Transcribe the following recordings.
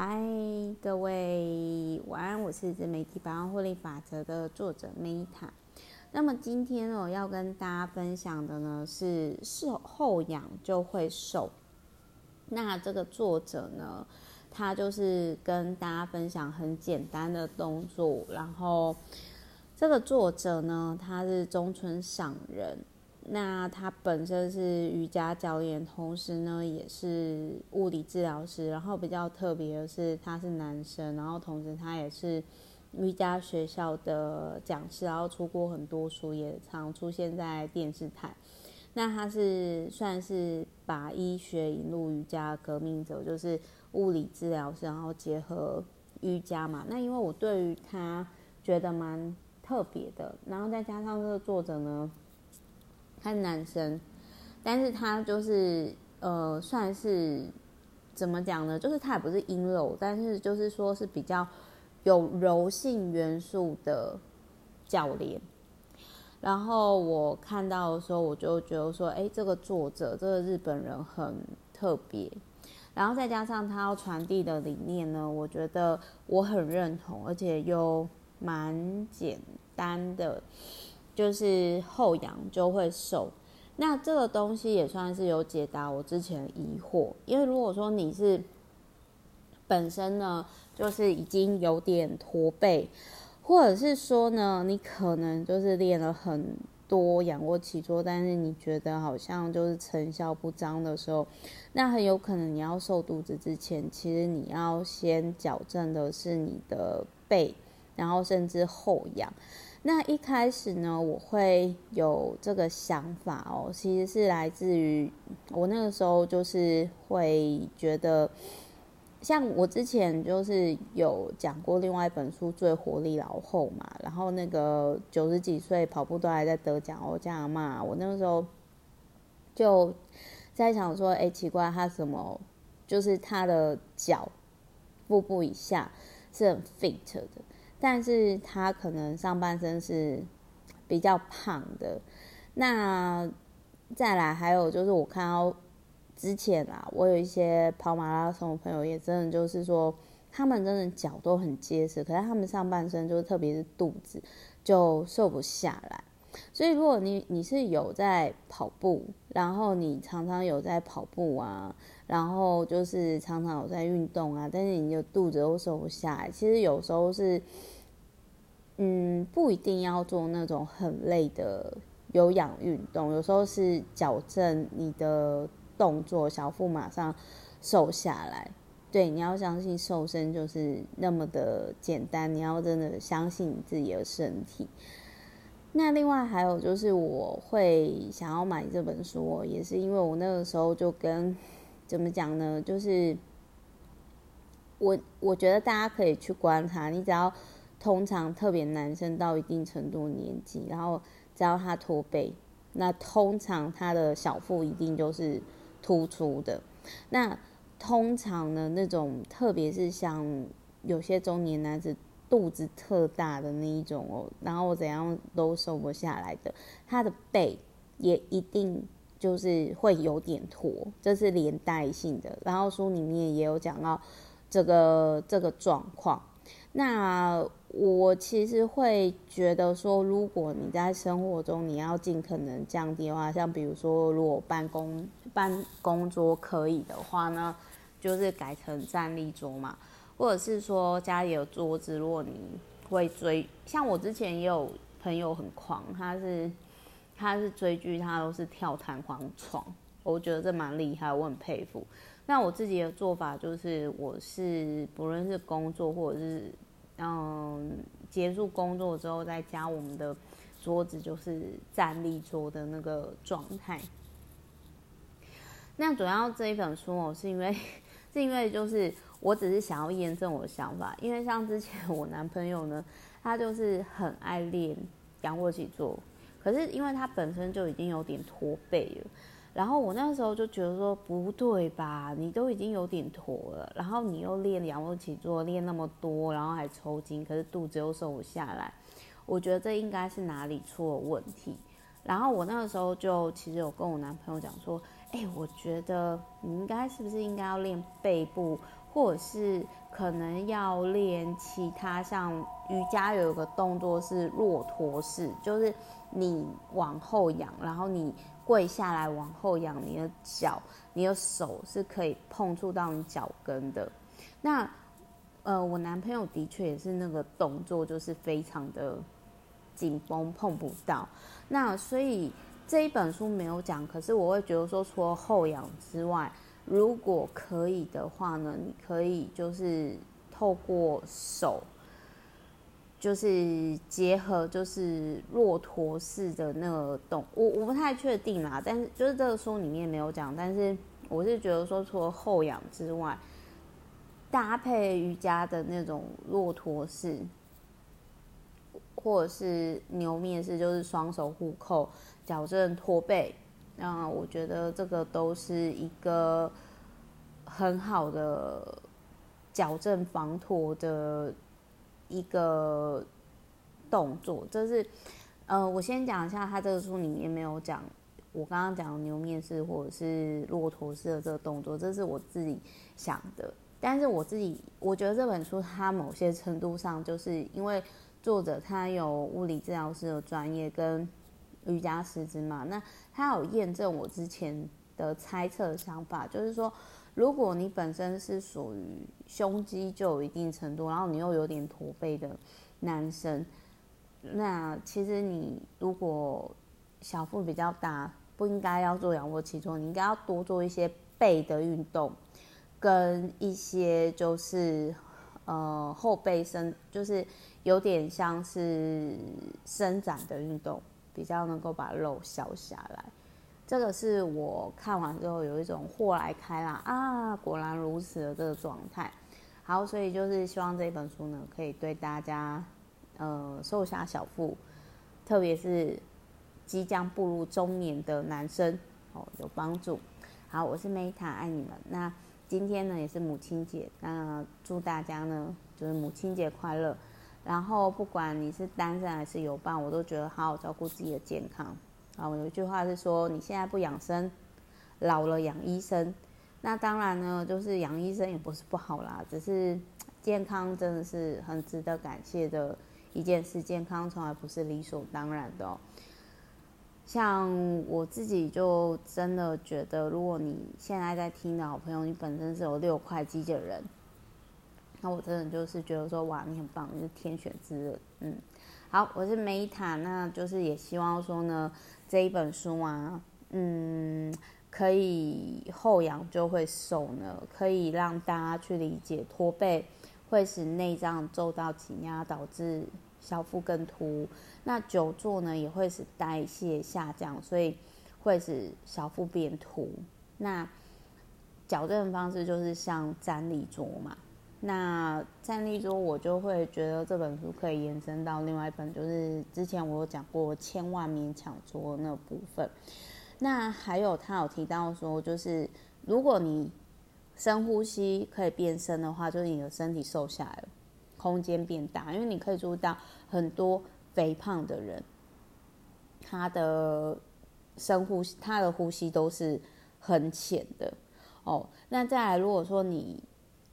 嗨，各位晚安，我是自媒体百万获利法则的作者 Meta。那么今天我要跟大家分享的呢是事后养就会瘦。那这个作者呢，他就是跟大家分享很简单的动作。然后这个作者呢，他是中村赏人。那他本身是瑜伽教练，同时呢也是物理治疗师。然后比较特别的是，他是男生，然后同时他也是瑜伽学校的讲师，然后出过很多书，也常出现在电视台。那他是算是把医学引入瑜伽革命者，就是物理治疗师，然后结合瑜伽嘛。那因为我对于他觉得蛮特别的，然后再加上这个作者呢。他是男生，但是他就是呃，算是怎么讲呢？就是他也不是阴柔，但是就是说是比较有柔性元素的教练。然后我看到的时候，我就觉得说，哎，这个作者，这个日本人很特别。然后再加上他要传递的理念呢，我觉得我很认同，而且又蛮简单的。就是后仰就会瘦，那这个东西也算是有解答我之前的疑惑。因为如果说你是本身呢，就是已经有点驼背，或者是说呢，你可能就是练了很多仰卧起坐，但是你觉得好像就是成效不彰的时候，那很有可能你要瘦肚子之前，其实你要先矫正的是你的背，然后甚至后仰。那一开始呢，我会有这个想法哦，其实是来自于我那个时候就是会觉得，像我之前就是有讲过另外一本书《最活力老后》嘛，然后那个九十几岁跑步都还在得奖哦，这样嘛，我那个时候就在想说，哎，奇怪，他什么就是他的脚腹部以下是很 fit 的。但是他可能上半身是比较胖的，那再来还有就是我看到之前啊，我有一些跑马拉松的朋友也真的就是说，他们真的脚都很结实，可是他们上半身就是特别是肚子就瘦不下来。所以如果你你是有在跑步，然后你常常有在跑步啊，然后就是常常有在运动啊，但是你的肚子都瘦不下来，其实有时候是，嗯，不一定要做那种很累的有氧运动，有时候是矫正你的动作，小腹马上瘦下来。对，你要相信瘦身就是那么的简单，你要真的相信你自己的身体。那另外还有就是，我会想要买这本书，也是因为我那个时候就跟怎么讲呢？就是我我觉得大家可以去观察，你只要通常特别男生到一定程度年纪，然后只要他驼背，那通常他的小腹一定就是突出的。那通常呢，那种特别是像有些中年男子。肚子特大的那一种哦，然后我怎样都瘦不下来的，他的背也一定就是会有点驼，这是连带性的。然后书里面也有讲到这个这个状况。那我其实会觉得说，如果你在生活中你要尽可能降低的话，像比如说，如果办公办公桌可以的话呢，就是改成站立桌嘛。或者是说家里有桌子，如果你会追，像我之前也有朋友很狂，他是他是追剧，他都是跳弹簧床，我觉得这蛮厉害，我很佩服。那我自己的做法就是，我是不论是工作或者是嗯结束工作之后，在家我们的桌子就是站立桌的那个状态。那主要这一本书哦，是因为 是因为就是。我只是想要验证我的想法，因为像之前我男朋友呢，他就是很爱练仰卧起坐，可是因为他本身就已经有点驼背了，然后我那时候就觉得说不对吧，你都已经有点驼了，然后你又练仰卧起坐练那么多，然后还抽筋，可是肚子又瘦不下来，我觉得这应该是哪里出了问题。然后我那个时候就其实有跟我男朋友讲说，哎，我觉得你应该是不是应该要练背部？或者是可能要练其他，像瑜伽有一个动作是骆驼式，就是你往后仰，然后你跪下来往后仰，你的脚、你的手是可以碰触到你脚跟的。那呃，我男朋友的确也是那个动作，就是非常的紧绷，碰不到。那所以这一本书没有讲，可是我会觉得说，除了后仰之外，如果可以的话呢，你可以就是透过手，就是结合就是骆驼式的那个动，我我不太确定啦，但是就是这个书里面没有讲，但是我是觉得说，除了后仰之外。搭配瑜伽的那种骆驼式，或者是牛面式，就是双手互扣，矫正驼背。那我觉得这个都是一个很好的矫正防脱的一个动作。这是呃，我先讲一下，他这个书里面没有讲我刚刚讲牛面式或者是骆驼式的这个动作，这是我自己想的。但是我自己，我觉得这本书它某些程度上，就是因为作者他有物理治疗师的专业跟瑜伽师资嘛，那他有验证我之前的猜测想法，就是说，如果你本身是属于胸肌就有一定程度，然后你又有点驼背的男生，那其实你如果小腹比较大，不应该要做仰卧起坐，你应该要多做一些背的运动。跟一些就是，呃，后背伸，就是有点像是伸展的运动，比较能够把肉消下来。这个是我看完之后有一种豁然开朗啊，果然如此的这个状态。好，所以就是希望这本书呢，可以对大家，呃，瘦下小腹，特别是即将步入中年的男生哦，有帮助。好，我是 Meta，爱你们。那。今天呢也是母亲节，那祝大家呢就是母亲节快乐。然后不管你是单身还是有伴，我都觉得好好照顾自己的健康。啊，我有一句话是说，你现在不养生，老了养医生。那当然呢，就是养医生也不是不好啦，只是健康真的是很值得感谢的一件事，健康从来不是理所当然的哦。像我自己就真的觉得，如果你现在在听的好朋友，你本身是有六块肌的人，那我真的就是觉得说，哇，你很棒，你是天选之人。嗯，好，我是梅塔那就是也希望说呢，这一本书啊，嗯，可以后仰就会瘦呢，可以让大家去理解驼背会使内脏受到挤压，导致。小腹更凸，那久坐呢也会使代谢下降，所以会使小腹变凸。那矫正方式就是像站立桌嘛。那站立桌我就会觉得这本书可以延伸到另外一本，就是之前我有讲过千万勉强桌那部分。那还有他有提到说，就是如果你深呼吸可以变深的话，就是你的身体瘦下来。空间变大，因为你可以注意到很多肥胖的人，他的深呼吸，他的呼吸都是很浅的哦。那再来，如果说你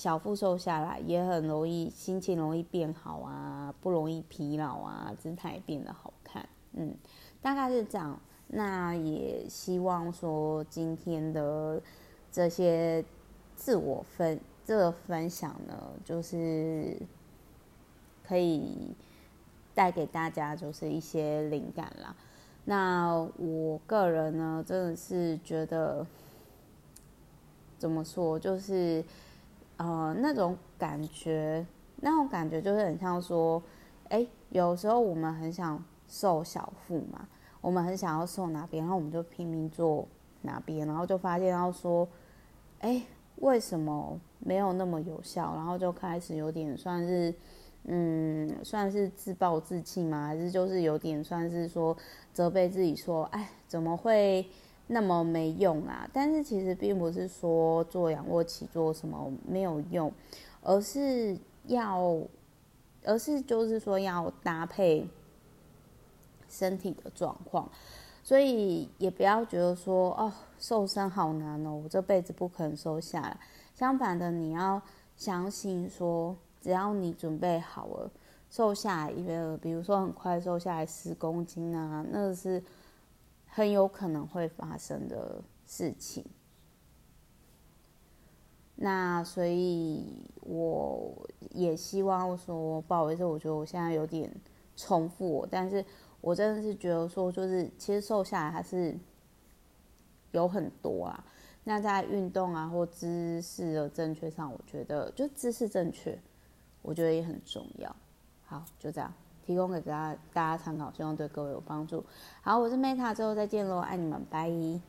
小腹瘦下来，也很容易心情容易变好啊，不容易疲劳啊，姿态变得好看。嗯，大概是这样。那也希望说今天的这些自我分这个分享呢，就是。可以带给大家就是一些灵感啦。那我个人呢，真的是觉得怎么说，就是呃那种感觉，那种感觉就是很像说，哎，有时候我们很想瘦小腹嘛，我们很想要瘦哪边，然后我们就拼命做哪边，然后就发现要说，哎，为什么没有那么有效？然后就开始有点算是。嗯，算是自暴自弃吗？还是就是有点算是说责备自己说，哎，怎么会那么没用啊？但是其实并不是说做仰卧起坐什么没有用，而是要，而是就是说要搭配身体的状况，所以也不要觉得说哦，瘦身好难哦，我这辈子不可能瘦下来。相反的，你要相信说，只要你准备好了，瘦下来一个，比如说很快瘦下来十公斤啊，那是很有可能会发生的事情。那所以我也希望说，不好意思，我觉得我现在有点重复，但是我真的是觉得说，就是其实瘦下来还是有很多啊。那在运动啊或姿势的正确上，我觉得就姿势正确，我觉得也很重要。好，就这样提供给大家大家参考，希望对各位有帮助。好，我是 Meta，最后再见喽，爱你们，拜。